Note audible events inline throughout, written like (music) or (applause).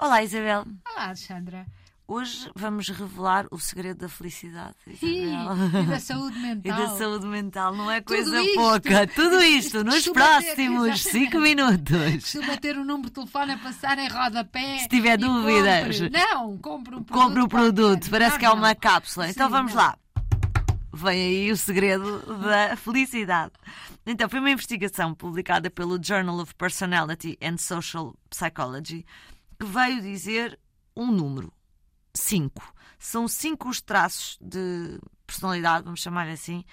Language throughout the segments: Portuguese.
Olá, Isabel. Olá, Alexandra. Hoje vamos revelar o segredo da felicidade, Isabel. E da saúde mental. (laughs) E da saúde mental, não é Tudo coisa isto. pouca. Tudo (laughs) isto nos Costuma próximos exatamente. 5 minutos. Costuma ter um número de telefone a passar em rodapé. Se tiver dúvidas. compre. Não, compre um produto. Compre o produto, qualquer. parece que é Não, uma não. cápsula. Então Sim, vamos não. lá. Vem aí o segredo da felicidade. Então, foi uma investigação publicada pelo Journal of Personality and Social Psychology que veio dizer um número: 5. São cinco os traços de personalidade, vamos chamar assim,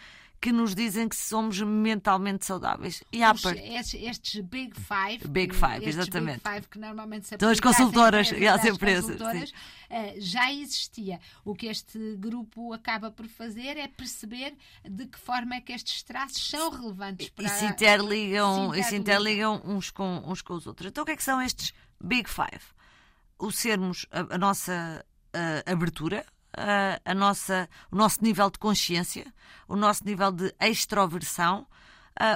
que nos dizem que somos mentalmente saudáveis. E há Os- part... estes, estes Big Five. Big que- Five, exatamente. Big Five que normalmente se São as aplica às consultoras, e às empresas, consultoras, eh, já existia. O que este grupo acaba por fazer é perceber de que forma é que estes traços são relevantes para e se interligam, se e se interligam uns, com, uns com os outros. Então, o que é que são estes Big Five? O sermos a, a nossa ah, abertura, ah, a nossa, o nosso nível de consciência, o nosso nível de extroversão,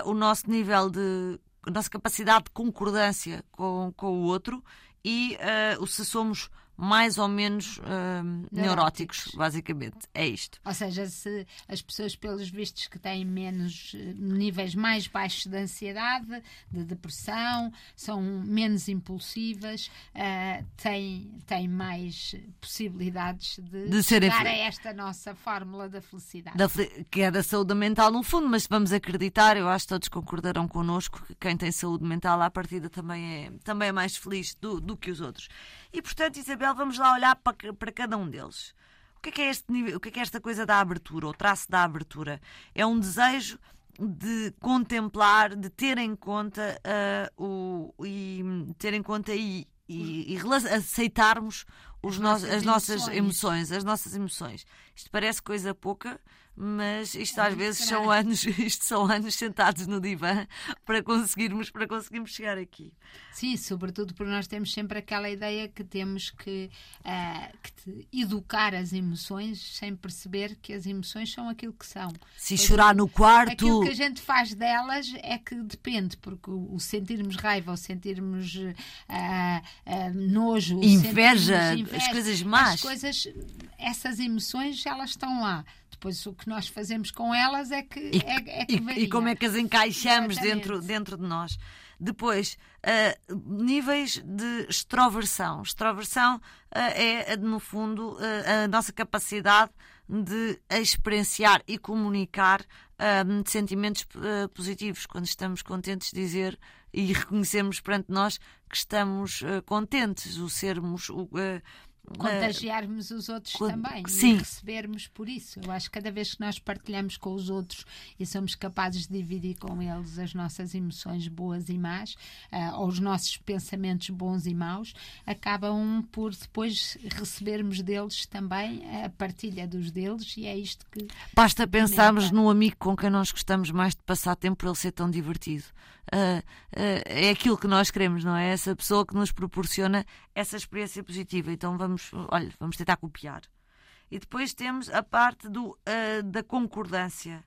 o nosso nível de. a nossa capacidade de concordância com, com o outro e o se somos mais ou menos ah, neuróticos, basicamente. É isto. Ou seja, se as pessoas, pelos vistos, que têm menos eh, níveis mais baixos de ansiedade, de depressão, são menos impulsivas, eh, têm, têm mais possibilidades de, De chegar a esta nossa fórmula da felicidade. da que é da saúde mental no fundo, mas vamos acreditar, eu acho que todos concordarão connosco que quem tem saúde mental à partida também é, também é mais feliz do, do que os outros. E portanto, Isabel, vamos lá olhar para, para cada um deles. O que é que é este nível, o que é que é esta coisa da abertura, o traço da abertura? É um desejo de contemplar, de ter em conta ah, o e ter em conta e, e- e aceitarmos os nossas as nossas emoções. emoções, as nossas emoções. Isto parece coisa pouca, mas isto É às vezes são anos, (laughs) isto são anos sentados no divã para conseguirmos, para conseguirmos chegar aqui. Sim, sobretudo porque nós temos sempre aquela ideia que temos que, ah, que educar as emoções sem perceber que as emoções são aquilo que são. Se Pois chorar no quarto, Aquilo que a gente faz delas é que depende, porque o, o sentirmos raiva, o sentirmos ah, ah, nojo, Inveja, sentirmos as coisas más. as coisas, essas emoções, elas estão lá. Depois o que nós fazemos com elas é que, e, é, é que e- e como é que as encaixamos Exatamente. dentro, dentro de nós. Depois, ah, níveis de extroversão. Extroversão ah, é, no fundo, ah, a nossa capacidade de experienciar e comunicar sentimentos positivos. Quando estamos contentes, dizer e reconhecemos perante nós que estamos contentes, o sermos. O, contagiarmos os outros con- também sim. e recebermos por isso. Eu acho que cada vez que nós partilhamos com os outros e somos capazes de dividir com eles as nossas emoções boas e más, ah, ou os nossos pensamentos bons e maus, acabam por depois recebermos deles também a partilha dos deles e é isto que Basta pensarmos num amigo com quem nós gostamos mais de passar tempo por ele ser tão divertido. Ah, ah, é aquilo que nós queremos, não é? Essa pessoa que nos proporciona essa experiência positiva. Então vamos, olha, vamos tentar copiar. E depois temos a parte do, ah, da concordância.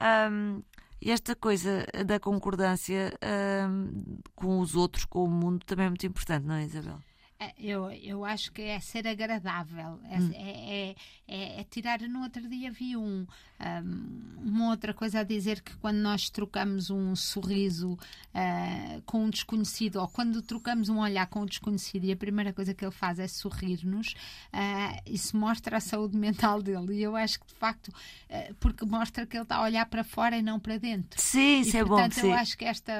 Ahm, e esta coisa da concordância ahm, com os outros, com o mundo, também é muito importante, não é, Isabel? É, Eu, eu acho que é ser agradável, é, Hum. é, é- é- é tirar. No outro dia vi um, um, uma outra coisa a dizer que quando nós trocamos um sorriso ah, com um desconhecido, ou quando trocamos um olhar com um desconhecido e a primeira coisa que ele faz é sorrir-nos, ah, isso mostra a saúde (laughs) mental dele. E eu acho que de facto, ah, porque mostra que ele está a olhar para fora e não para dentro. Sim, isso e, é bom. portanto, sim. eu acho que esta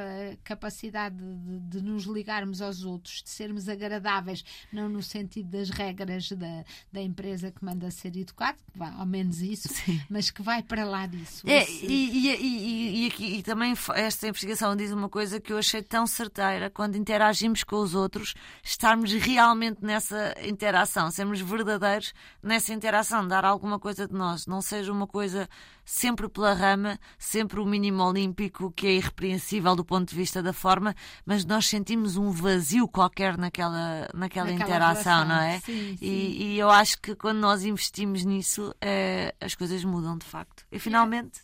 capacidade de, de nos ligarmos aos outros, de sermos agradáveis, não no sentido das regras da, da empresa que manda ser educado, que vai, ao menos isso, Sim. mas que vai para lá disso. É, e, e, e, e, aqui, e também esta investigação diz uma coisa que eu achei tão certeira quando interagimos com os outros, estarmos realmente nessa interação, sermos verdadeiros nessa interação, dar alguma coisa de nós, não seja uma coisa sempre pela rama, sempre o mínimo olímpico que é irrepreensível do ponto de vista da forma, mas nós sentimos um vazio qualquer naquela, naquela, Naquela interação, relação. não é? Sim, sim. E, e eu acho que quando nós investimos nisso, eh, as coisas mudam de facto. E finalmente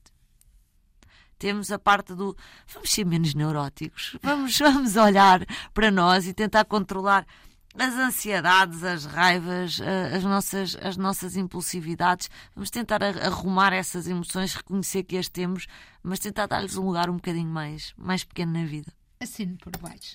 temos a parte do vamos ser menos neuróticos, vamos, (laughs) vamos olhar para nós e tentar controlar as ansiedades, as raivas, as nossas, as nossas impulsividades. Vamos tentar arrumar essas emoções, reconhecer que as temos, mas tentar dar-lhes um lugar um bocadinho mais, mais pequeno na vida. Assino por baixo.